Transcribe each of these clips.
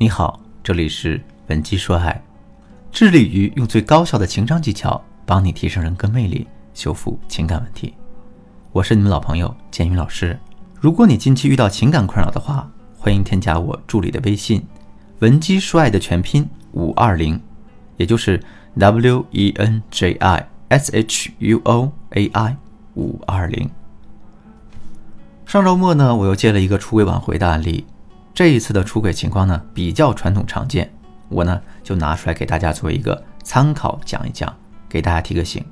你好，这里是文姬说爱，致力于用最高效的情商技巧帮你提升人格魅力，修复情感问题。我是你们老朋友建宇老师。如果你近期遇到情感困扰的话，欢迎添加我助理的微信“文姬说爱”的全拼五二零，也就是 W E N J I S H U O A I 五二零。上周末呢，我又接了一个出轨挽回的案例。这一次的出轨情况呢比较传统常见，我呢就拿出来给大家做一个参考讲一讲，给大家提个醒。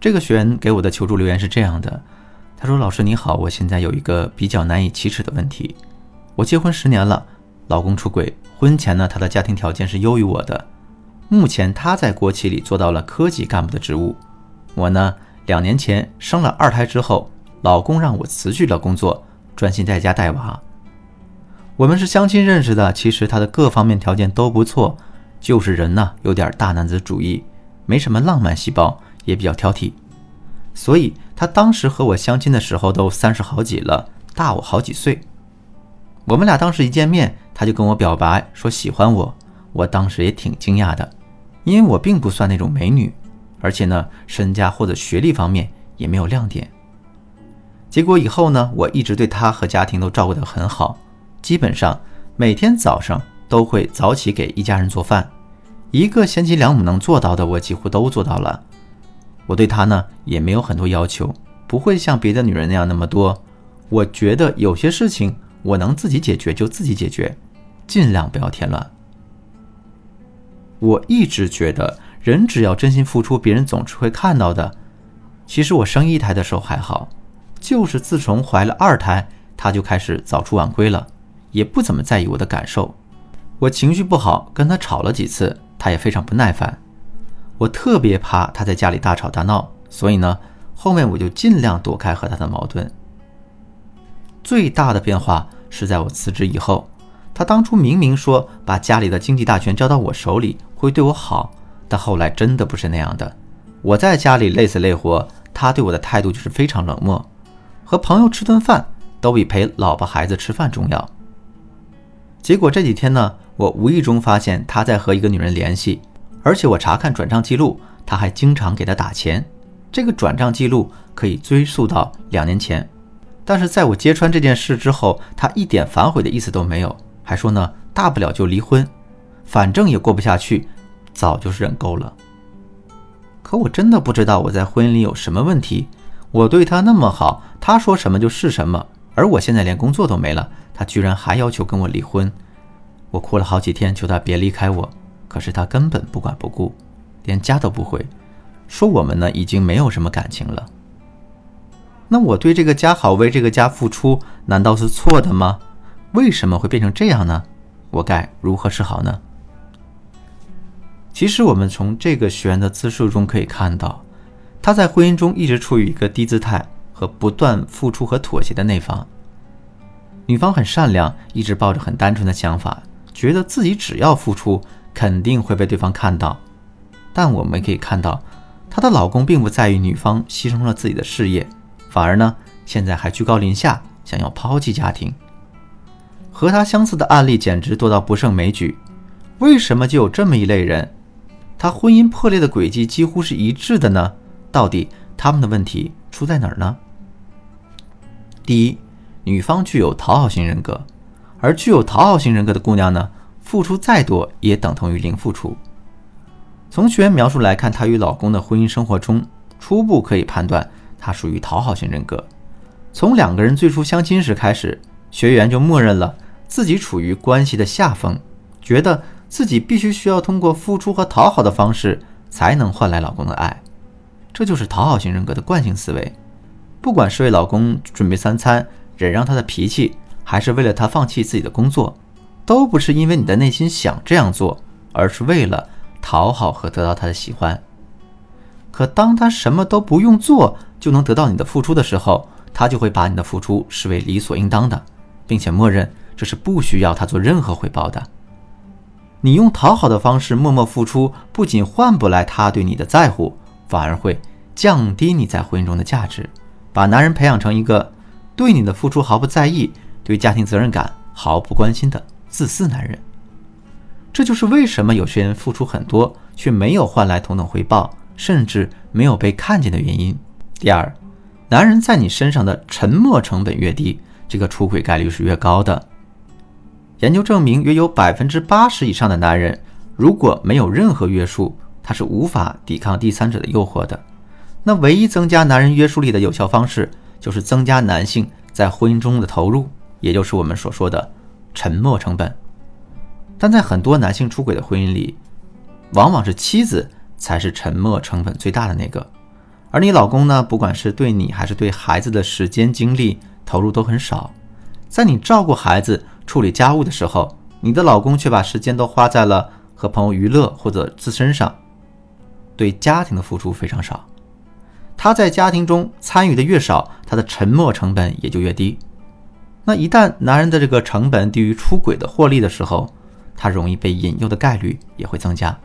这个学员给我的求助留言是这样的，他说：“老师你好，我现在有一个比较难以启齿的问题，我结婚十年了，老公出轨，婚前呢他的家庭条件是优于我的，目前他在国企里做到了科级干部的职务，我呢两年前生了二胎之后，老公让我辞去了工作，专心在家带娃。”我们是相亲认识的，其实他的各方面条件都不错，就是人呢有点大男子主义，没什么浪漫细胞，也比较挑剔。所以他当时和我相亲的时候都三十好几了，大我好几岁。我们俩当时一见面，他就跟我表白说喜欢我，我当时也挺惊讶的，因为我并不算那种美女，而且呢身家或者学历方面也没有亮点。结果以后呢，我一直对他和家庭都照顾得很好。基本上每天早上都会早起给一家人做饭，一个贤妻良母能做到的，我几乎都做到了。我对他呢也没有很多要求，不会像别的女人那样那么多。我觉得有些事情我能自己解决就自己解决，尽量不要添乱。我一直觉得人只要真心付出，别人总是会看到的。其实我生一胎的时候还好，就是自从怀了二胎，他就开始早出晚归了。也不怎么在意我的感受，我情绪不好，跟他吵了几次，他也非常不耐烦。我特别怕他在家里大吵大闹，所以呢，后面我就尽量躲开和他的矛盾。最大的变化是在我辞职以后，他当初明明说把家里的经济大权交到我手里会对我好，但后来真的不是那样的。我在家里累死累活，他对我的态度就是非常冷漠，和朋友吃顿饭都比陪老婆孩子吃饭重要。结果这几天呢，我无意中发现他在和一个女人联系，而且我查看转账记录，他还经常给她打钱。这个转账记录可以追溯到两年前，但是在我揭穿这件事之后，他一点反悔的意思都没有，还说呢，大不了就离婚，反正也过不下去，早就是忍够了。可我真的不知道我在婚姻里有什么问题，我对他那么好，他说什么就是什么，而我现在连工作都没了。他居然还要求跟我离婚，我哭了好几天，求他别离开我。可是他根本不管不顾，连家都不回，说我们呢已经没有什么感情了。那我对这个家好，为这个家付出，难道是错的吗？为什么会变成这样呢？我该如何是好呢？其实我们从这个学员的自述中可以看到，他在婚姻中一直处于一个低姿态和不断付出和妥协的那方。女方很善良，一直抱着很单纯的想法，觉得自己只要付出，肯定会被对方看到。但我们可以看到，她的老公并不在意女方牺牲了自己的事业，反而呢，现在还居高临下，想要抛弃家庭。和她相似的案例简直多到不胜枚举。为什么就有这么一类人？他婚姻破裂的轨迹几乎是一致的呢？到底他们的问题出在哪儿呢？第一。女方具有讨好型人格，而具有讨好型人格的姑娘呢，付出再多也等同于零付出。从学员描述来看，她与老公的婚姻生活中，初步可以判断她属于讨好型人格。从两个人最初相亲时开始，学员就默认了自己处于关系的下风，觉得自己必须需要通过付出和讨好的方式才能换来老公的爱，这就是讨好型人格的惯性思维。不管是为老公准备三餐，忍让他的脾气，还是为了他放弃自己的工作，都不是因为你的内心想这样做，而是为了讨好和得到他的喜欢。可当他什么都不用做就能得到你的付出的时候，他就会把你的付出视为理所应当的，并且默认这是不需要他做任何回报的。你用讨好的方式默默付出，不仅换不来他对你的在乎，反而会降低你在婚姻中的价值，把男人培养成一个。对你的付出毫不在意，对家庭责任感毫不关心的自私男人。这就是为什么有些人付出很多却没有换来同等回报，甚至没有被看见的原因。第二，男人在你身上的沉默成本越低，这个出轨概率是越高的。研究证明，约有百分之八十以上的男人，如果没有任何约束，他是无法抵抗第三者的诱惑的。那唯一增加男人约束力的有效方式，就是增加男性在婚姻中的投入，也就是我们所说的沉默成本。但在很多男性出轨的婚姻里，往往是妻子才是沉默成本最大的那个，而你老公呢，不管是对你还是对孩子的时间精力投入都很少，在你照顾孩子。处理家务的时候，你的老公却把时间都花在了和朋友娱乐或者自身上，对家庭的付出非常少。他在家庭中参与的越少，他的沉默成本也就越低。那一旦男人的这个成本低于出轨的获利的时候，他容易被引诱的概率也会增加。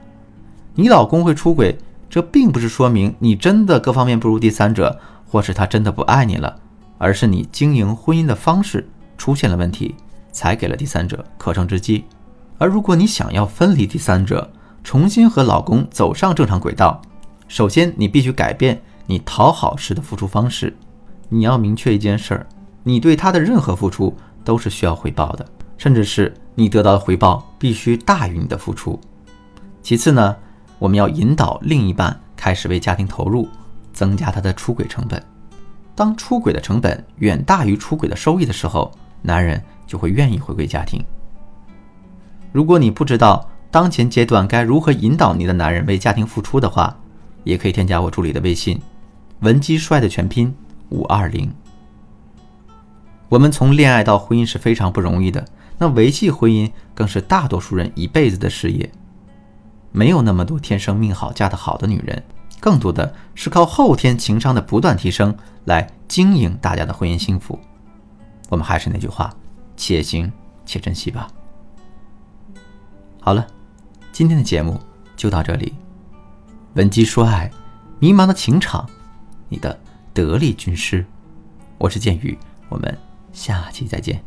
你老公会出轨，这并不是说明你真的各方面不如第三者，或是他真的不爱你了，而是你经营婚姻的方式出现了问题。才给了第三者可乘之机，而如果你想要分离第三者，重新和老公走上正常轨道，首先你必须改变你讨好式的付出方式。你要明确一件事儿：你对他的任何付出都是需要回报的，甚至是你得到的回报必须大于你的付出。其次呢，我们要引导另一半开始为家庭投入，增加他的出轨成本。当出轨的成本远大于出轨的收益的时候，男人。就会愿意回归家庭。如果你不知道当前阶段该如何引导你的男人为家庭付出的话，也可以添加我助理的微信“文姬帅”的全拼五二零。我们从恋爱到婚姻是非常不容易的，那维系婚姻更是大多数人一辈子的事业。没有那么多天生命好嫁得好的女人，更多的是靠后天情商的不断提升来经营大家的婚姻幸福。我们还是那句话。且行且珍惜吧。好了，今天的节目就到这里。文姬说爱，迷茫的情场，你的得力军师，我是剑宇，我们下期再见。